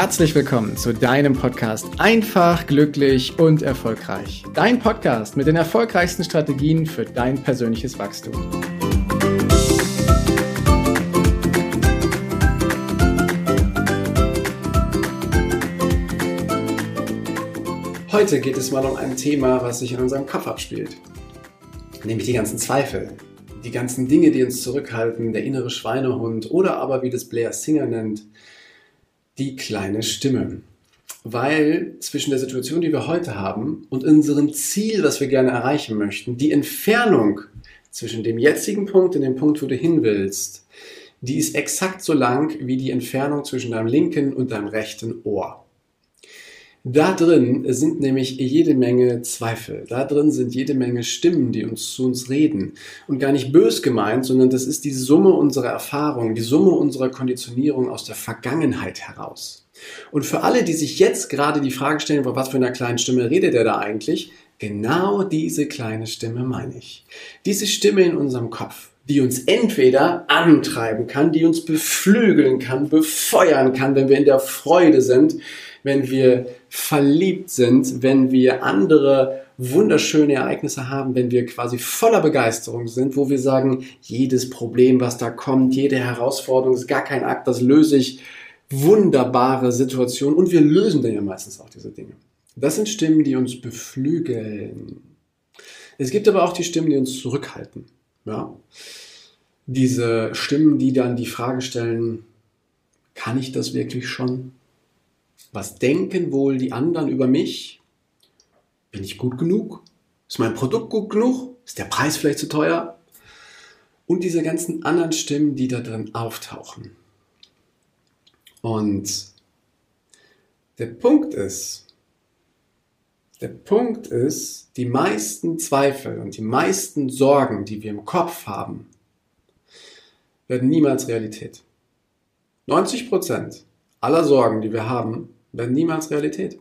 herzlich willkommen zu deinem Podcast Einfach, glücklich und erfolgreich. Dein Podcast mit den erfolgreichsten Strategien für dein persönliches Wachstum. Heute geht es mal um ein Thema, was sich in unserem Kopf abspielt. Nämlich die ganzen Zweifel, die ganzen Dinge, die uns zurückhalten, der innere Schweinehund oder aber, wie das Blair Singer nennt, die kleine Stimme. Weil zwischen der Situation, die wir heute haben und unserem Ziel, das wir gerne erreichen möchten, die Entfernung zwischen dem jetzigen Punkt und dem Punkt, wo du hin willst, die ist exakt so lang wie die Entfernung zwischen deinem linken und deinem rechten Ohr. Da drin sind nämlich jede Menge Zweifel. Da drin sind jede Menge Stimmen, die uns zu uns reden. Und gar nicht bös gemeint, sondern das ist die Summe unserer Erfahrungen, die Summe unserer Konditionierung aus der Vergangenheit heraus. Und für alle, die sich jetzt gerade die Frage stellen, was für einer kleinen Stimme redet er da eigentlich? Genau diese kleine Stimme meine ich. Diese Stimme in unserem Kopf, die uns entweder antreiben kann, die uns beflügeln kann, befeuern kann, wenn wir in der Freude sind, wenn wir verliebt sind, wenn wir andere wunderschöne Ereignisse haben, wenn wir quasi voller Begeisterung sind, wo wir sagen, jedes Problem, was da kommt, jede Herausforderung ist gar kein Akt, das löse ich. Wunderbare Situation und wir lösen dann ja meistens auch diese Dinge. Das sind Stimmen, die uns beflügeln. Es gibt aber auch die Stimmen, die uns zurückhalten. Ja? Diese Stimmen, die dann die Frage stellen, kann ich das wirklich schon? Was denken wohl die anderen über mich? Bin ich gut genug? Ist mein Produkt gut genug? Ist der Preis vielleicht zu teuer? Und diese ganzen anderen Stimmen, die da drin auftauchen. Und der Punkt ist, der Punkt ist, die meisten Zweifel und die meisten Sorgen, die wir im Kopf haben, werden niemals Realität. 90 Prozent aller Sorgen, die wir haben, werden niemals Realität.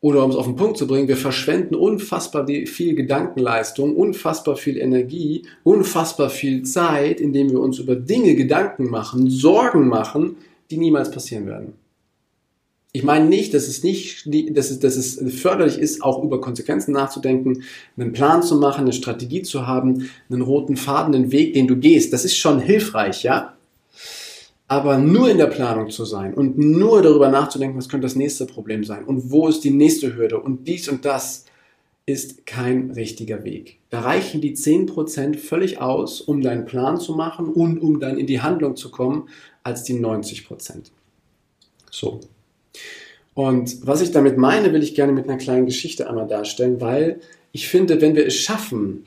Oder um es auf den Punkt zu bringen, wir verschwenden unfassbar viel Gedankenleistung, unfassbar viel Energie, unfassbar viel Zeit, indem wir uns über Dinge Gedanken machen, Sorgen machen, die niemals passieren werden. Ich meine nicht, dass es nicht, dass es, dass es förderlich ist, auch über Konsequenzen nachzudenken, einen Plan zu machen, eine Strategie zu haben, einen roten Faden, einen Weg, den du gehst. Das ist schon hilfreich, ja. Aber nur in der Planung zu sein und nur darüber nachzudenken, was könnte das nächste Problem sein und wo ist die nächste Hürde und dies und das ist kein richtiger Weg. Da reichen die 10% völlig aus, um deinen Plan zu machen und um dann in die Handlung zu kommen, als die 90%. So. Und was ich damit meine, will ich gerne mit einer kleinen Geschichte einmal darstellen, weil ich finde, wenn wir es schaffen,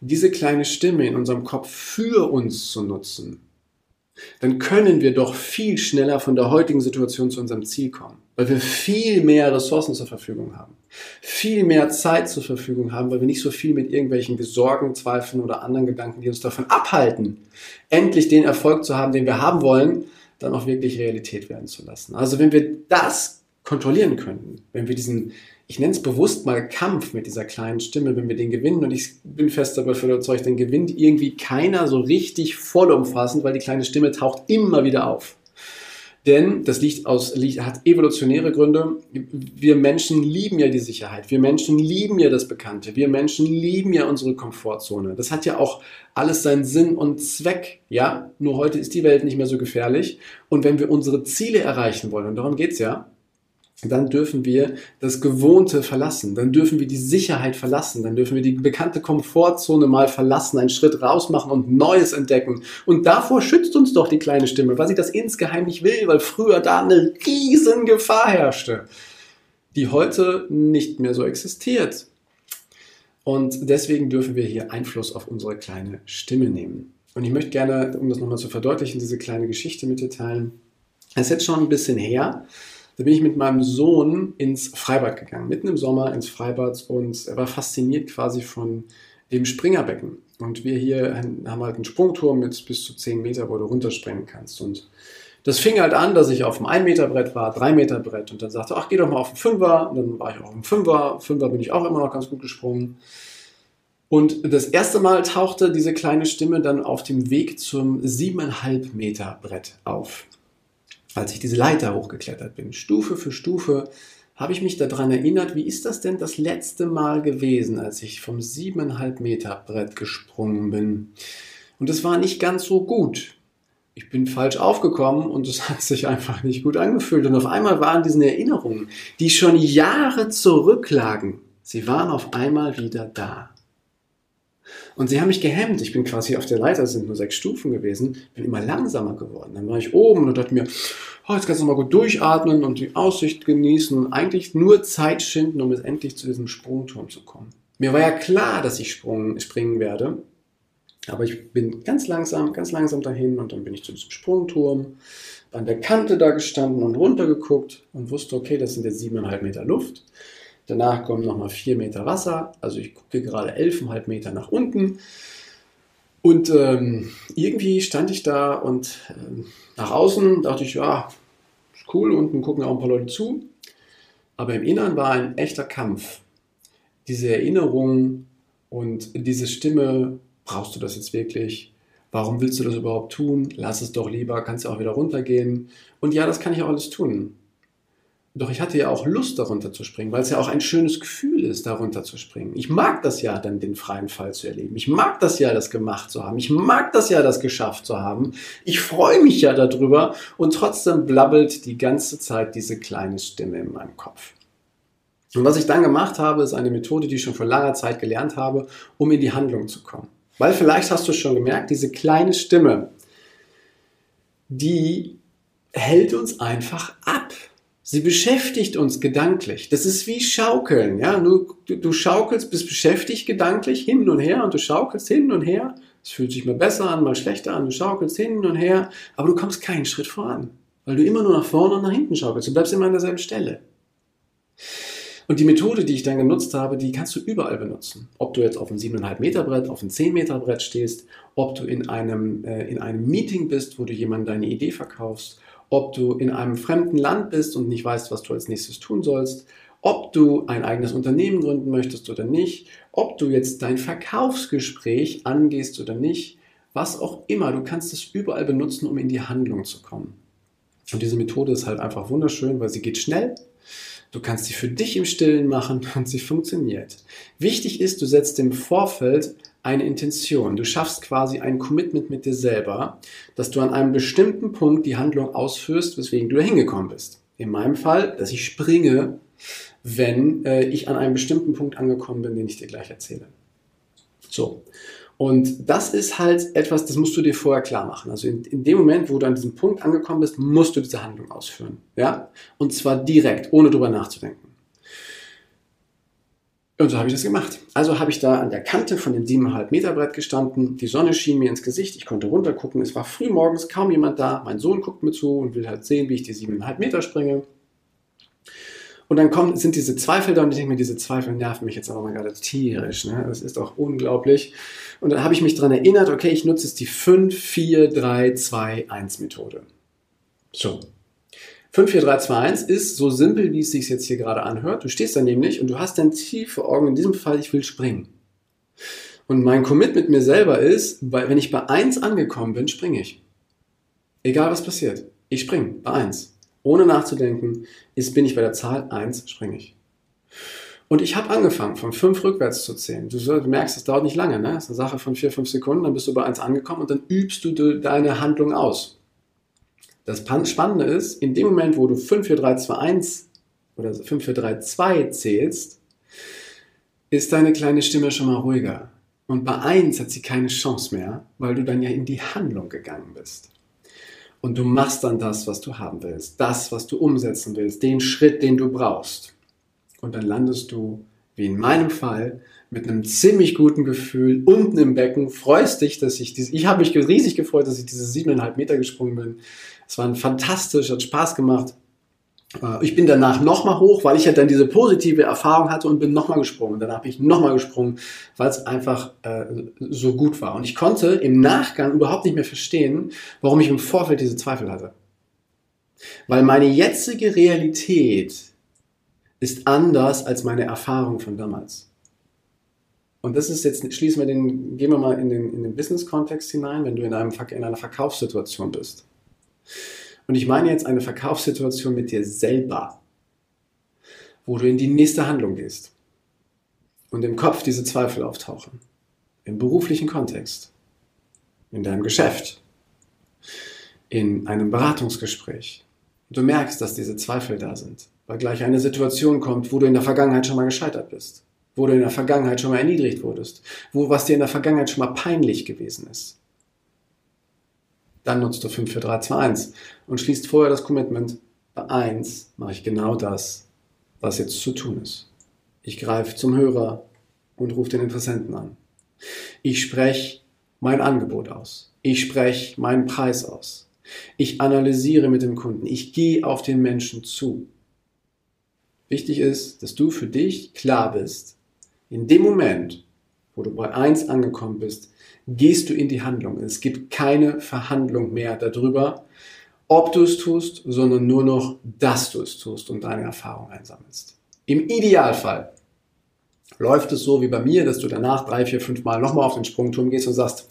diese kleine Stimme in unserem Kopf für uns zu nutzen, dann können wir doch viel schneller von der heutigen Situation zu unserem Ziel kommen, weil wir viel mehr Ressourcen zur Verfügung haben, viel mehr Zeit zur Verfügung haben, weil wir nicht so viel mit irgendwelchen Sorgen, Zweifeln oder anderen Gedanken, die uns davon abhalten, endlich den Erfolg zu haben, den wir haben wollen, dann auch wirklich Realität werden zu lassen. Also wenn wir das kontrollieren können, wenn wir diesen ich nenne es bewusst mal Kampf mit dieser kleinen Stimme, wenn wir den gewinnen. Und ich bin fest davon überzeugt, den gewinnt irgendwie keiner so richtig vollumfassend, weil die kleine Stimme taucht immer wieder auf. Denn das liegt aus, liegt, hat evolutionäre Gründe. Wir Menschen lieben ja die Sicherheit. Wir Menschen lieben ja das Bekannte. Wir Menschen lieben ja unsere Komfortzone. Das hat ja auch alles seinen Sinn und Zweck. Ja, nur heute ist die Welt nicht mehr so gefährlich. Und wenn wir unsere Ziele erreichen wollen, und darum geht's ja, dann dürfen wir das Gewohnte verlassen, dann dürfen wir die Sicherheit verlassen, dann dürfen wir die bekannte Komfortzone mal verlassen, einen Schritt raus machen und Neues entdecken. Und davor schützt uns doch die kleine Stimme, weil sie das insgeheim nicht will, weil früher da eine riesen Gefahr herrschte, die heute nicht mehr so existiert. Und deswegen dürfen wir hier Einfluss auf unsere kleine Stimme nehmen. Und ich möchte gerne, um das nochmal zu verdeutlichen, diese kleine Geschichte mit dir teilen. Es ist jetzt schon ein bisschen her, da bin ich mit meinem Sohn ins Freibad gegangen, mitten im Sommer ins Freibad und er war fasziniert quasi von dem Springerbecken. Und wir hier haben halt einen Sprungturm mit bis zu 10 Meter, wo du runterspringen kannst. Und das fing halt an, dass ich auf dem 1 Meter Brett war, 3 Meter Brett und dann sagte, ach, geh doch mal auf den Fünfer. Und dann war ich auch auf dem Fünfer. Fünfer bin ich auch immer noch ganz gut gesprungen. Und das erste Mal tauchte diese kleine Stimme dann auf dem Weg zum 7,5 Meter Brett auf. Als ich diese Leiter hochgeklettert bin. Stufe für Stufe habe ich mich daran erinnert, wie ist das denn das letzte Mal gewesen, als ich vom siebeneinhalb Meter Brett gesprungen bin. Und es war nicht ganz so gut. Ich bin falsch aufgekommen und es hat sich einfach nicht gut angefühlt. Und auf einmal waren diese Erinnerungen, die schon Jahre zurücklagen, sie waren auf einmal wieder da. Und sie haben mich gehemmt. Ich bin quasi auf der Leiter, es sind nur sechs Stufen gewesen, bin immer langsamer geworden. Dann war ich oben und dachte mir, oh, jetzt kannst du mal gut durchatmen und die Aussicht genießen und eigentlich nur Zeit schinden, um es endlich zu diesem Sprungturm zu kommen. Mir war ja klar, dass ich sprung, springen werde, aber ich bin ganz langsam, ganz langsam dahin und dann bin ich zu diesem Sprungturm, an der Kante da gestanden und runtergeguckt und wusste, okay, das sind jetzt siebeneinhalb Meter Luft. Danach kommen nochmal vier Meter Wasser, also ich gucke gerade elfeinhalb Meter nach unten. Und ähm, irgendwie stand ich da und äh, nach außen dachte ich, ja, ist cool, unten gucken auch ein paar Leute zu. Aber im Inneren war ein echter Kampf. Diese Erinnerung und diese Stimme, brauchst du das jetzt wirklich? Warum willst du das überhaupt tun? Lass es doch lieber, kannst ja auch wieder runtergehen. Und ja, das kann ich auch alles tun. Doch ich hatte ja auch Lust, darunter zu springen, weil es ja auch ein schönes Gefühl ist, darunter zu springen. Ich mag das ja, dann den freien Fall zu erleben. Ich mag das ja, das gemacht zu haben. Ich mag das ja, das geschafft zu haben. Ich freue mich ja darüber und trotzdem blabbelt die ganze Zeit diese kleine Stimme in meinem Kopf. Und was ich dann gemacht habe, ist eine Methode, die ich schon vor langer Zeit gelernt habe, um in die Handlung zu kommen. Weil vielleicht hast du schon gemerkt, diese kleine Stimme, die hält uns einfach ab. Sie beschäftigt uns gedanklich. Das ist wie Schaukeln. Ja? Du, du, schaukelst, bist beschäftigt gedanklich hin und her und du schaukelst hin und her. Es fühlt sich mal besser an, mal schlechter an. Du schaukelst hin und her, aber du kommst keinen Schritt voran, weil du immer nur nach vorne und nach hinten schaukelst. Du bleibst immer an derselben Stelle. Und die Methode, die ich dann genutzt habe, die kannst du überall benutzen. Ob du jetzt auf einem 7,5 Meter Brett, auf einem 10 Meter Brett stehst, ob du in einem, äh, in einem Meeting bist, wo du jemandem deine Idee verkaufst, ob du in einem fremden Land bist und nicht weißt, was du als nächstes tun sollst, ob du ein eigenes Unternehmen gründen möchtest oder nicht, ob du jetzt dein Verkaufsgespräch angehst oder nicht, was auch immer, du kannst es überall benutzen, um in die Handlung zu kommen. Und diese Methode ist halt einfach wunderschön, weil sie geht schnell. Du kannst sie für dich im Stillen machen und sie funktioniert. Wichtig ist, du setzt im Vorfeld eine Intention. Du schaffst quasi ein Commitment mit dir selber, dass du an einem bestimmten Punkt die Handlung ausführst, weswegen du da hingekommen bist. In meinem Fall, dass ich springe, wenn äh, ich an einem bestimmten Punkt angekommen bin, den ich dir gleich erzähle. So. Und das ist halt etwas, das musst du dir vorher klar machen. Also in, in, dem Moment, wo du an diesem Punkt angekommen bist, musst du diese Handlung ausführen. Ja? Und zwar direkt, ohne drüber nachzudenken. Und so habe ich das gemacht. Also habe ich da an der Kante von dem 7,5 Meter Brett gestanden. Die Sonne schien mir ins Gesicht. Ich konnte runtergucken. Es war früh morgens, kaum jemand da. Mein Sohn guckt mir zu und will halt sehen, wie ich die 7,5 Meter springe. Und dann kommen, sind diese Zweifel da und ich denke mir, diese Zweifel nerven mich jetzt aber mal gerade tierisch. Ne? Das ist doch unglaublich. Und dann habe ich mich daran erinnert, okay, ich nutze jetzt die 5, 4, 3, 2, 1 Methode. So, 54321 ist so simpel, wie es sich jetzt hier gerade anhört. Du stehst da nämlich und du hast dein Ziel vor Augen. In diesem Fall, ich will springen. Und mein Commit mit mir selber ist, wenn ich bei 1 angekommen bin, springe ich. Egal was passiert. Ich springe bei 1. Ohne nachzudenken, ist, bin ich bei der Zahl 1, springe ich. Und ich habe angefangen, von 5 rückwärts zu zählen. Du, merkst, das dauert nicht lange. Ne? Das ist eine Sache von 4, 5 Sekunden. Dann bist du bei 1 angekommen und dann übst du deine Handlung aus. Das Spannende ist, in dem Moment, wo du 5, 4, 3, 2, 1 oder 5, 4, 3, 2 zählst, ist deine kleine Stimme schon mal ruhiger. Und bei 1 hat sie keine Chance mehr, weil du dann ja in die Handlung gegangen bist. Und du machst dann das, was du haben willst, das, was du umsetzen willst, den Schritt, den du brauchst. Und dann landest du, wie in meinem Fall, mit einem ziemlich guten Gefühl unten im Becken, freust dich, dass ich diese, ich habe mich riesig gefreut, dass ich diese siebeneinhalb Meter gesprungen bin. Es war fantastisch, hat Spaß gemacht. Äh, ich bin danach nochmal hoch, weil ich ja dann diese positive Erfahrung hatte und bin nochmal gesprungen. Danach bin ich nochmal gesprungen, weil es einfach äh, so gut war. Und ich konnte im Nachgang überhaupt nicht mehr verstehen, warum ich im Vorfeld diese Zweifel hatte. Weil meine jetzige Realität ist anders als meine Erfahrung von damals. Und das ist jetzt, schließen wir den, gehen wir mal in den, in den Business-Kontext hinein, wenn du in, einem, in einer Verkaufssituation bist. Und ich meine jetzt eine Verkaufssituation mit dir selber, wo du in die nächste Handlung gehst und im Kopf diese Zweifel auftauchen. Im beruflichen Kontext, in deinem Geschäft, in einem Beratungsgespräch. Du merkst, dass diese Zweifel da sind, weil gleich eine Situation kommt, wo du in der Vergangenheit schon mal gescheitert bist, wo du in der Vergangenheit schon mal erniedrigt wurdest, wo was dir in der Vergangenheit schon mal peinlich gewesen ist. Dann nutzt du 5, 4, 3, 2, 1 und schließt vorher das Commitment. Bei 1 mache ich genau das, was jetzt zu tun ist. Ich greife zum Hörer und rufe den Interessenten an. Ich spreche mein Angebot aus. Ich spreche meinen Preis aus. Ich analysiere mit dem Kunden. Ich gehe auf den Menschen zu. Wichtig ist, dass du für dich klar bist, in dem Moment, wo du bei 1 angekommen bist, gehst du in die Handlung. Es gibt keine Verhandlung mehr darüber, ob du es tust, sondern nur noch, dass du es tust und deine Erfahrung einsammelst. Im Idealfall läuft es so wie bei mir, dass du danach drei, vier, fünf Mal nochmal auf den Sprungturm gehst und sagst,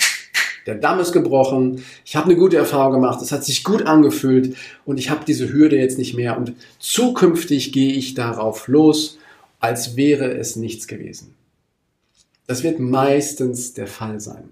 der Damm ist gebrochen, ich habe eine gute Erfahrung gemacht, es hat sich gut angefühlt. Und ich habe diese Hürde jetzt nicht mehr. Und zukünftig gehe ich darauf los, als wäre es nichts gewesen. Das wird meistens der Fall sein.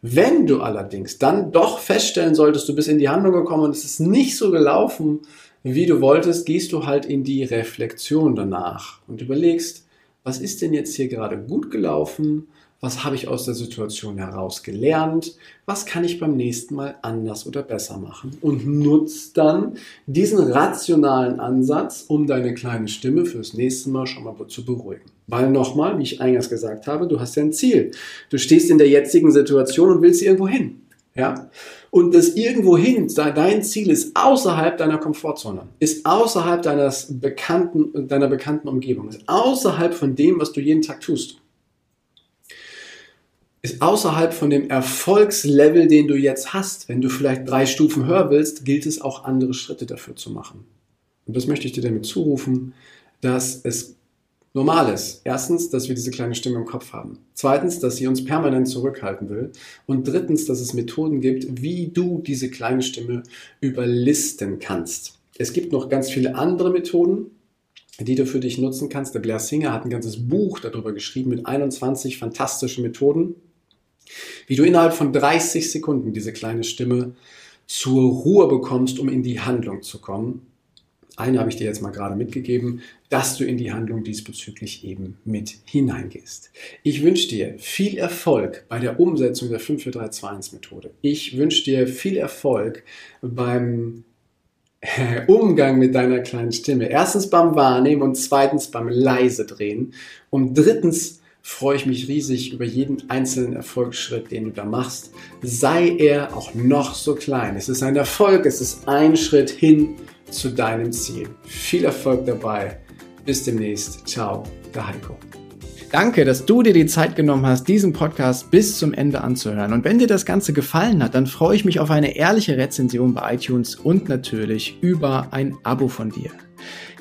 Wenn du allerdings dann doch feststellen solltest, du bist in die Handlung gekommen und es ist nicht so gelaufen, wie du wolltest, gehst du halt in die Reflexion danach und überlegst, was ist denn jetzt hier gerade gut gelaufen was habe ich aus der Situation heraus gelernt? Was kann ich beim nächsten Mal anders oder besser machen? Und nutzt dann diesen rationalen Ansatz, um deine kleine Stimme fürs nächste Mal schon mal zu beruhigen. Weil nochmal, wie ich eingangs gesagt habe, du hast ja ein Ziel. Du stehst in der jetzigen Situation und willst irgendwo hin. Ja? Und das irgendwo hin, dein Ziel ist außerhalb deiner Komfortzone, ist außerhalb deines bekannten, deiner bekannten Umgebung, ist außerhalb von dem, was du jeden Tag tust ist außerhalb von dem Erfolgslevel, den du jetzt hast. Wenn du vielleicht drei Stufen höher willst, gilt es auch andere Schritte dafür zu machen. Und das möchte ich dir damit zurufen, dass es normal ist. Erstens, dass wir diese kleine Stimme im Kopf haben. Zweitens, dass sie uns permanent zurückhalten will. Und drittens, dass es Methoden gibt, wie du diese kleine Stimme überlisten kannst. Es gibt noch ganz viele andere Methoden, die du für dich nutzen kannst. Der Blair Singer hat ein ganzes Buch darüber geschrieben mit 21 fantastischen Methoden wie du innerhalb von 30 Sekunden diese kleine Stimme zur Ruhe bekommst, um in die Handlung zu kommen. Eine habe ich dir jetzt mal gerade mitgegeben, dass du in die Handlung diesbezüglich eben mit hineingehst. Ich wünsche dir viel Erfolg bei der Umsetzung der 54321 Methode. Ich wünsche dir viel Erfolg beim Umgang mit deiner kleinen Stimme. Erstens beim Wahrnehmen und zweitens beim leise drehen und drittens freue ich mich riesig über jeden einzelnen Erfolgsschritt, den du da machst. Sei er auch noch so klein. Es ist ein Erfolg, es ist ein Schritt hin zu deinem Ziel. Viel Erfolg dabei. Bis demnächst. Ciao, der Heiko. Danke, dass du dir die Zeit genommen hast, diesen Podcast bis zum Ende anzuhören. Und wenn dir das Ganze gefallen hat, dann freue ich mich auf eine ehrliche Rezension bei iTunes und natürlich über ein Abo von dir.